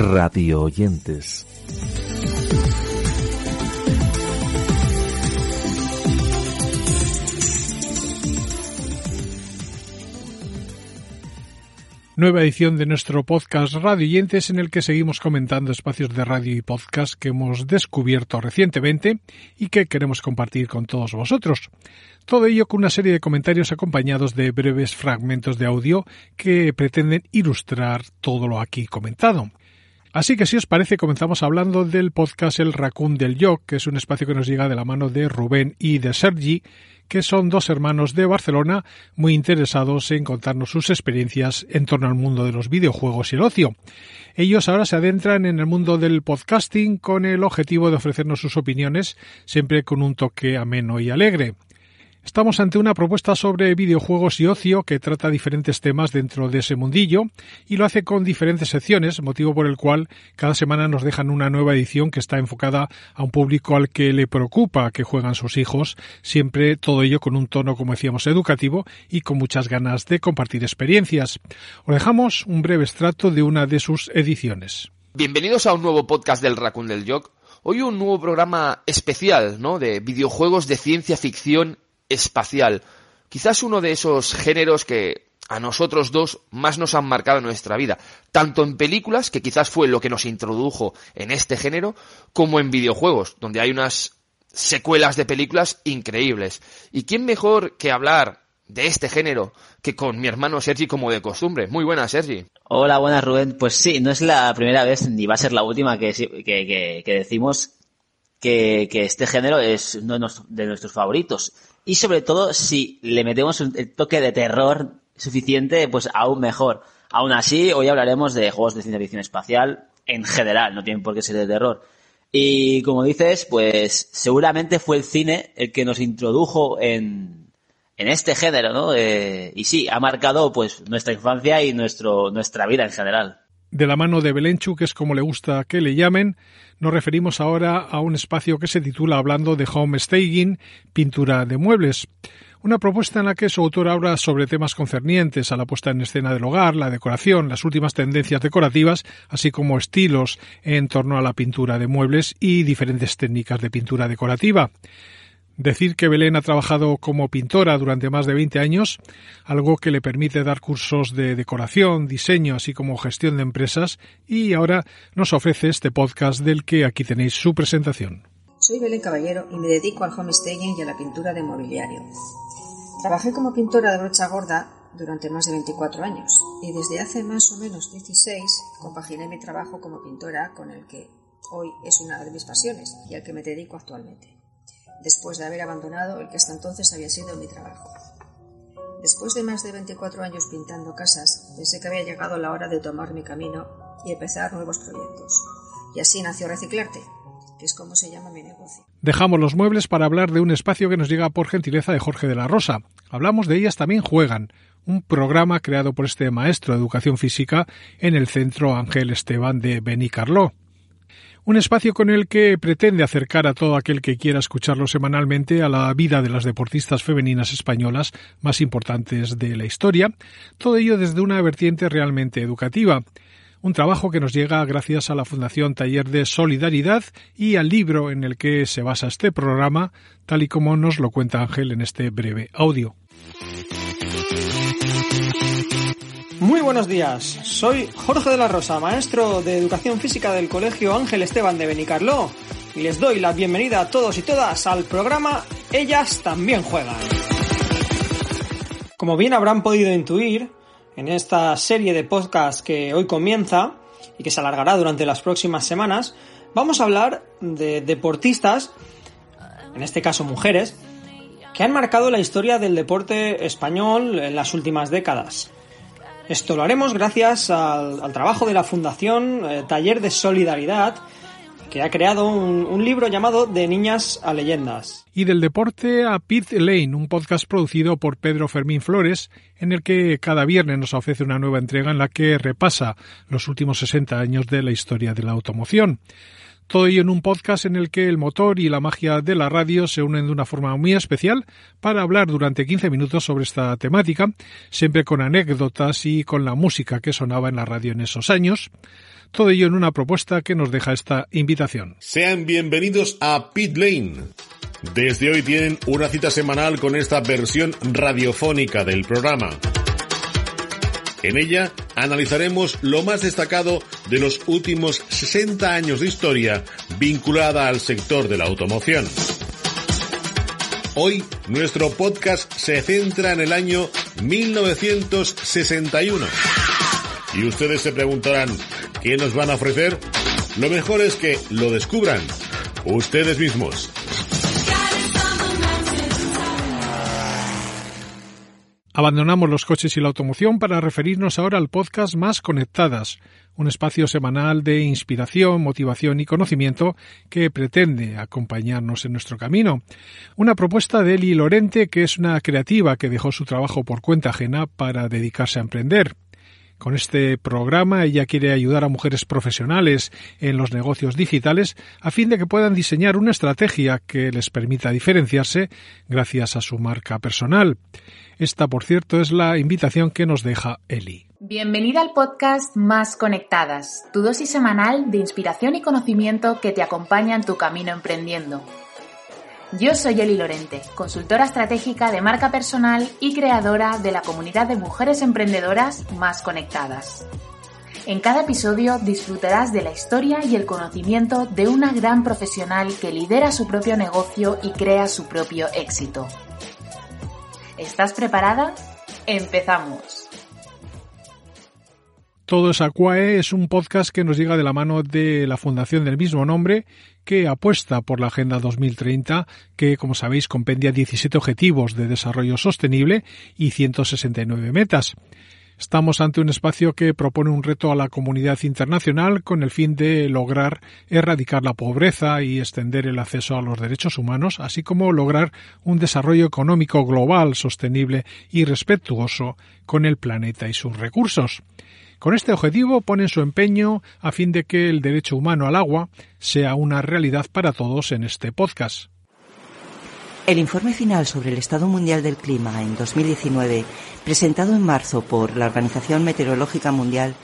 Radio oyentes. Nueva edición de nuestro podcast Radio Oyentes en el que seguimos comentando espacios de radio y podcast que hemos descubierto recientemente y que queremos compartir con todos vosotros. Todo ello con una serie de comentarios acompañados de breves fragmentos de audio que pretenden ilustrar todo lo aquí comentado. Así que si os parece comenzamos hablando del podcast El Raccoon del Yoc, que es un espacio que nos llega de la mano de Rubén y de Sergi, que son dos hermanos de Barcelona muy interesados en contarnos sus experiencias en torno al mundo de los videojuegos y el ocio. Ellos ahora se adentran en el mundo del podcasting con el objetivo de ofrecernos sus opiniones, siempre con un toque ameno y alegre. Estamos ante una propuesta sobre videojuegos y ocio que trata diferentes temas dentro de ese mundillo y lo hace con diferentes secciones, motivo por el cual cada semana nos dejan una nueva edición que está enfocada a un público al que le preocupa que juegan sus hijos, siempre todo ello con un tono, como decíamos, educativo y con muchas ganas de compartir experiencias. Os dejamos un breve extracto de una de sus ediciones. Bienvenidos a un nuevo podcast del Raccoon del Jock. Hoy un nuevo programa especial, ¿no? De videojuegos de ciencia ficción espacial. Quizás uno de esos géneros que a nosotros dos más nos han marcado en nuestra vida, tanto en películas, que quizás fue lo que nos introdujo en este género, como en videojuegos, donde hay unas secuelas de películas increíbles. ¿Y quién mejor que hablar de este género que con mi hermano Sergi como de costumbre? Muy buena, Sergi. Hola, buenas Rubén. Pues sí, no es la primera vez ni va a ser la última que, que, decimos que, este género es uno de nuestros favoritos. Y sobre todo, si le metemos un toque de terror suficiente, pues aún mejor. Aún así, hoy hablaremos de juegos de ciencia ficción espacial en general, no tienen por qué ser de terror. Y como dices, pues seguramente fue el cine el que nos introdujo en, en este género, ¿no? Eh, y sí, ha marcado pues nuestra infancia y nuestro, nuestra vida en general. De la mano de Belenchu, que es como le gusta que le llamen, nos referimos ahora a un espacio que se titula Hablando de Home Staging, pintura de muebles. Una propuesta en la que su autor habla sobre temas concernientes a la puesta en escena del hogar, la decoración, las últimas tendencias decorativas, así como estilos en torno a la pintura de muebles y diferentes técnicas de pintura decorativa. Decir que Belén ha trabajado como pintora durante más de 20 años, algo que le permite dar cursos de decoración, diseño, así como gestión de empresas, y ahora nos ofrece este podcast del que aquí tenéis su presentación. Soy Belén Caballero y me dedico al homestaging y a la pintura de mobiliario. Trabajé como pintora de brocha gorda durante más de 24 años y desde hace más o menos 16 compaginé mi trabajo como pintora con el que hoy es una de mis pasiones y al que me dedico actualmente después de haber abandonado el que hasta entonces había sido mi trabajo. Después de más de 24 años pintando casas, pensé que había llegado la hora de tomar mi camino y empezar nuevos proyectos. Y así nació Reciclarte, que es como se llama mi negocio. Dejamos los muebles para hablar de un espacio que nos llega por gentileza de Jorge de la Rosa. Hablamos de ellas también juegan, un programa creado por este maestro de educación física en el Centro Ángel Esteban de Benicarló un espacio con el que pretende acercar a todo aquel que quiera escucharlo semanalmente a la vida de las deportistas femeninas españolas más importantes de la historia, todo ello desde una vertiente realmente educativa. Un trabajo que nos llega gracias a la Fundación Taller de Solidaridad y al libro en el que se basa este programa, tal y como nos lo cuenta Ángel en este breve audio. Muy buenos días, soy Jorge de la Rosa, maestro de Educación Física del Colegio Ángel Esteban de Benicarló, y les doy la bienvenida a todos y todas al programa Ellas también juegan. Como bien habrán podido intuir, en esta serie de podcast que hoy comienza y que se alargará durante las próximas semanas, vamos a hablar de deportistas en este caso mujeres, que han marcado la historia del deporte español en las últimas décadas. Esto lo haremos gracias al, trabajo de la Fundación eh, Taller de Solidaridad, que ha creado un, un, libro llamado De Niñas a Leyendas. Y del deporte a Pit Lane, un podcast producido por Pedro Fermín Flores, en el que cada viernes nos ofrece una nueva entrega en la que repasa los últimos 60 años de la historia de la automoción. Todo ello en un podcast en el que el motor y la magia de la radio se unen de una forma muy especial para hablar durante 15 minutos sobre esta temática, siempre con anécdotas y con la música que sonaba en la radio en esos años. Todo ello en una propuesta que nos deja esta invitación. Sean bienvenidos a Pit Lane. Desde hoy tienen una cita semanal con esta versión radiofónica del programa. En ella analizaremos lo más destacado de los últimos 60 años de historia vinculada al sector de la automoción. Hoy nuestro podcast se centra en el año 1961. Y ustedes se preguntarán, ¿qué nos van a ofrecer? Lo mejor es que lo descubran ustedes mismos. Abandonamos los coches y la automoción para referirnos ahora al podcast Más Conectadas, un espacio semanal de inspiración, motivación y conocimiento que pretende acompañarnos en nuestro camino. Una propuesta de Eli Lorente, que es una creativa que dejó su trabajo por cuenta ajena para dedicarse a emprender. Con este programa ella quiere ayudar a mujeres profesionales en los negocios digitales a fin de que puedan diseñar una estrategia que les permita diferenciarse gracias a su marca personal. Esta, por cierto, es la invitación que nos deja Eli. Bienvenida al podcast Más Conectadas, tu dosis semanal de inspiración y conocimiento que te acompaña en tu camino emprendiendo. Yo soy Eli Lorente, consultora estratégica de marca personal y creadora de la comunidad de mujeres emprendedoras más conectadas. En cada episodio disfrutarás de la historia y el conocimiento de una gran profesional que lidera su propio negocio y crea su propio éxito. ¿Estás preparada? ¡Empezamos! Todo es Aquae es un podcast que nos llega de la mano de la fundación del mismo nombre que apuesta por la Agenda 2030 que, como sabéis, compendia 17 objetivos de desarrollo sostenible y 169 metas. Estamos ante un espacio que propone un reto a la comunidad internacional con el fin de lograr erradicar la pobreza y extender el acceso a los derechos humanos, así como lograr un desarrollo económico global sostenible y respetuoso con el planeta y sus recursos. Con este objetivo ponen su empeño a fin de que el derecho humano al agua sea una realidad para todos en este podcast. El informe final sobre el Estado Mundial del Clima en 2019, presentado en marzo por la Organización Meteorológica Mundial,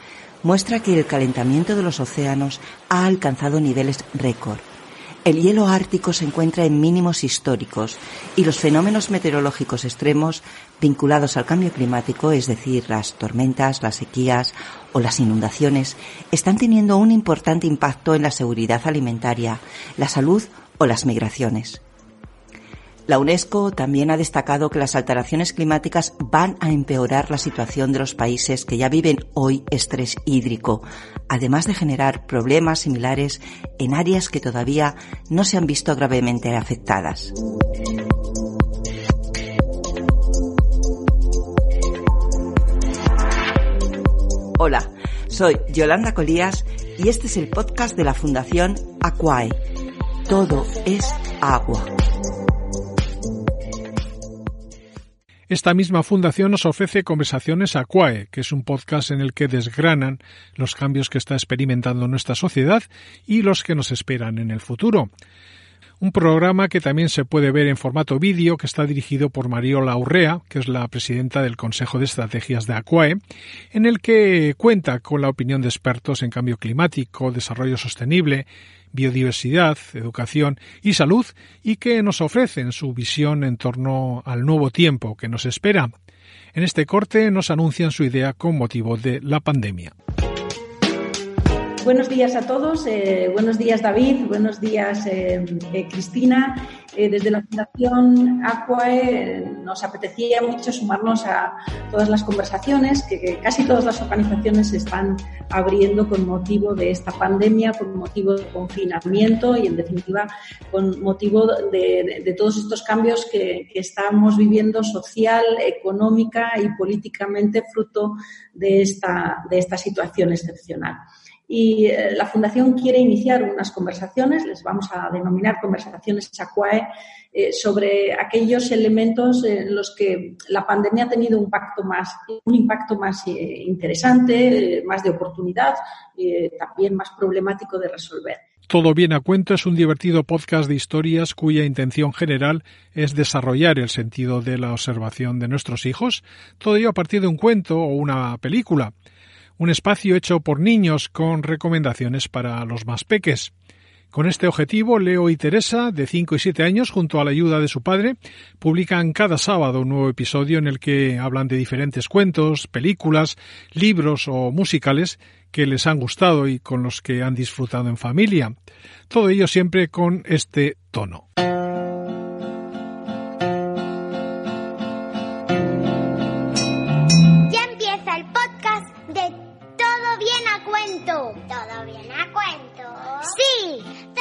muestra que el calentamiento de los océanos ha alcanzado niveles récord el hielo ártico se encuentra en mínimos históricos y los fenómenos meteorológicos extremos vinculados al cambio climático, es decir, las tormentas, las sequías o las inundaciones, están teniendo un importante impacto en la seguridad alimentaria, la salud o las migraciones. La UNESCO también ha destacado que las alteraciones climáticas van a empeorar la situación de los países que ya viven hoy estrés hídrico, además de generar problemas similares en áreas que todavía no se han visto gravemente afectadas. Hola, soy Yolanda Colías y este es el podcast de la Fundación Aquae. Todo es agua. Esta misma fundación nos ofrece Conversaciones Aquae, que es un podcast en el que desgranan los cambios que está experimentando nuestra sociedad y los que nos esperan en el futuro. Un programa que también se puede ver en formato vídeo, que está dirigido por Mariola Urrea, que es la presidenta del Consejo de Estrategias de Aquae, en el que cuenta con la opinión de expertos en cambio climático, desarrollo sostenible, biodiversidad, educación y salud y que nos ofrecen su visión en torno al nuevo tiempo que nos espera. En este corte nos anuncian su idea con motivo de la pandemia. Buenos días a todos. Eh, buenos días, David. Buenos días, eh, eh, Cristina. desde la Fundación Aquae nos apetecía mucho sumarnos a todas las conversaciones que, casi todas las organizaciones están abriendo con motivo de esta pandemia, con motivo de confinamiento y, en definitiva, con motivo de, todos estos cambios que, que estamos viviendo social, económica y políticamente fruto de esta, de esta situación excepcional y eh, la Fundación quiere iniciar unas conversaciones, les vamos a denominar conversaciones SACUAE, eh, sobre aquellos elementos en los que la pandemia ha tenido un impacto más, eh, interesante, más de oportunidad, también más problemático de resolver. Todo bien a cuento es un divertido podcast de historias cuya intención general es desarrollar el sentido de la observación de nuestros hijos, todo ello a partir de un cuento o una película un espacio hecho por niños con recomendaciones para los más peques. Con este objetivo, Leo y Teresa, de 5 y 7 años, junto a la ayuda de su padre, publican cada sábado un nuevo episodio en el que hablan de diferentes cuentos, películas, libros o musicales que les han gustado y con los que han disfrutado en familia. Todo ello siempre con este tono. Cuento?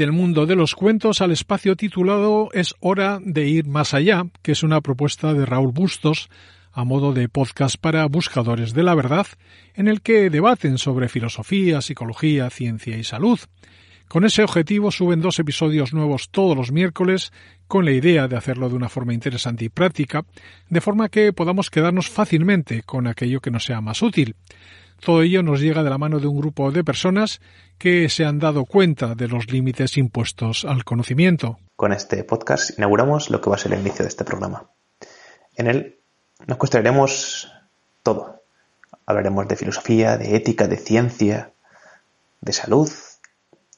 Del mundo de los cuentos al espacio titulado Es hora de ir más allá, que es una propuesta de Raúl Bustos a modo de podcast para buscadores de la verdad, en el que debaten sobre filosofía, psicología, ciencia y salud. Con ese objetivo suben dos episodios nuevos todos los miércoles, con la idea de hacerlo de una forma interesante y práctica, de forma que podamos quedarnos fácilmente con aquello que nos sea más útil. Todo ello nos llega de la mano de un grupo de personas que se han dado cuenta de los límites impuestos al conocimiento. Con este podcast inauguramos lo que va a ser el inicio de este programa. En él nos cuestionaremos todo. Hablaremos de filosofía, de ética, de ciencia, de salud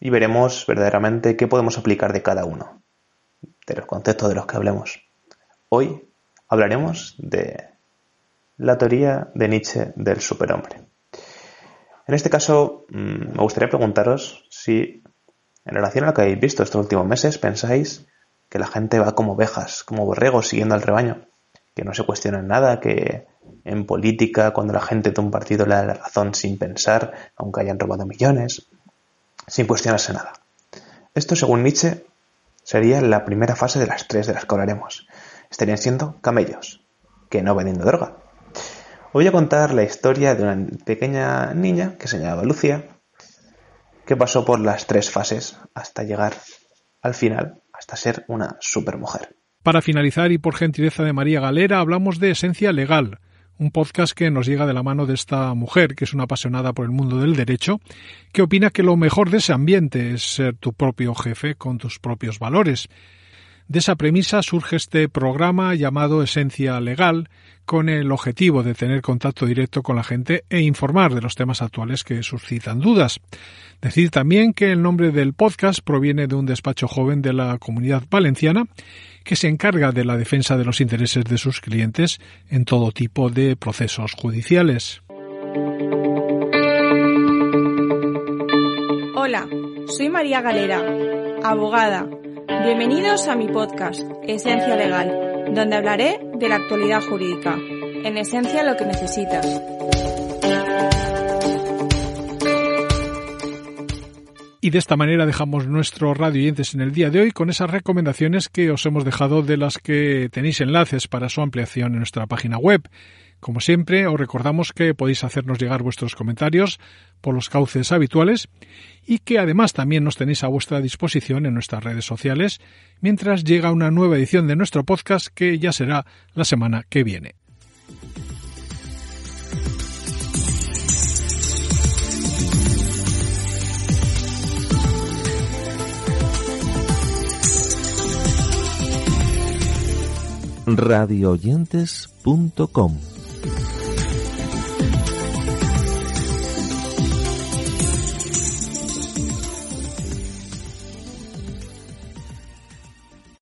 y veremos verdaderamente qué podemos aplicar de cada uno, de los conceptos de los que hablemos. Hoy hablaremos de la teoría de Nietzsche del superhombre. En este caso, mm, me gustaría preguntaros si, en relación a lo que habéis visto estos últimos meses, pensáis que la gente va como ovejas, como borregos siguiendo al rebaño, que no se cuestiona nada, que en política, cuando la gente de un partido le da la razón sin pensar, aunque hayan robado millones, sin cuestionarse nada. Esto, según Nietzsche, sería la primera fase de las tres de las que hablaremos. Estarían siendo camellos, que no vendiendo droga, voy a contar la historia de una pequeña niña que se llamaba Lucia, que pasó por las tres fases hasta llegar al final, hasta ser una supermujer. Para finalizar y por gentileza de María Galera, hablamos de Esencia Legal, un podcast que nos llega de la mano de esta mujer, que es una apasionada por el mundo del derecho, que opina que lo mejor de ese ambiente es ser tu propio jefe con tus propios valores de esa premisa surge este programa llamado Esencia Legal, con el objetivo de tener contacto directo con la gente e informar de los temas actuales que suscitan dudas. Decir también que el nombre del podcast proviene de un despacho joven de la comunidad valenciana que se encarga de la defensa de los intereses de sus clientes en todo tipo de procesos judiciales. Hola, soy María Galera, abogada Bienvenidos a mi podcast, Esencia Legal, donde hablaré de la actualidad jurídica. En esencia lo que necesitas. Y de esta manera dejamos nuestro radio oyentes en el día de hoy con esas recomendaciones que os hemos dejado de las que tenéis enlaces para su ampliación en nuestra página web. Como siempre, os recordamos que podéis hacernos llegar vuestros comentarios por los cauces habituales y que además también nos tenéis a vuestra disposición en nuestras redes sociales mientras llega una nueva edición de nuestro podcast que ya será la semana que viene. radiooyentes.com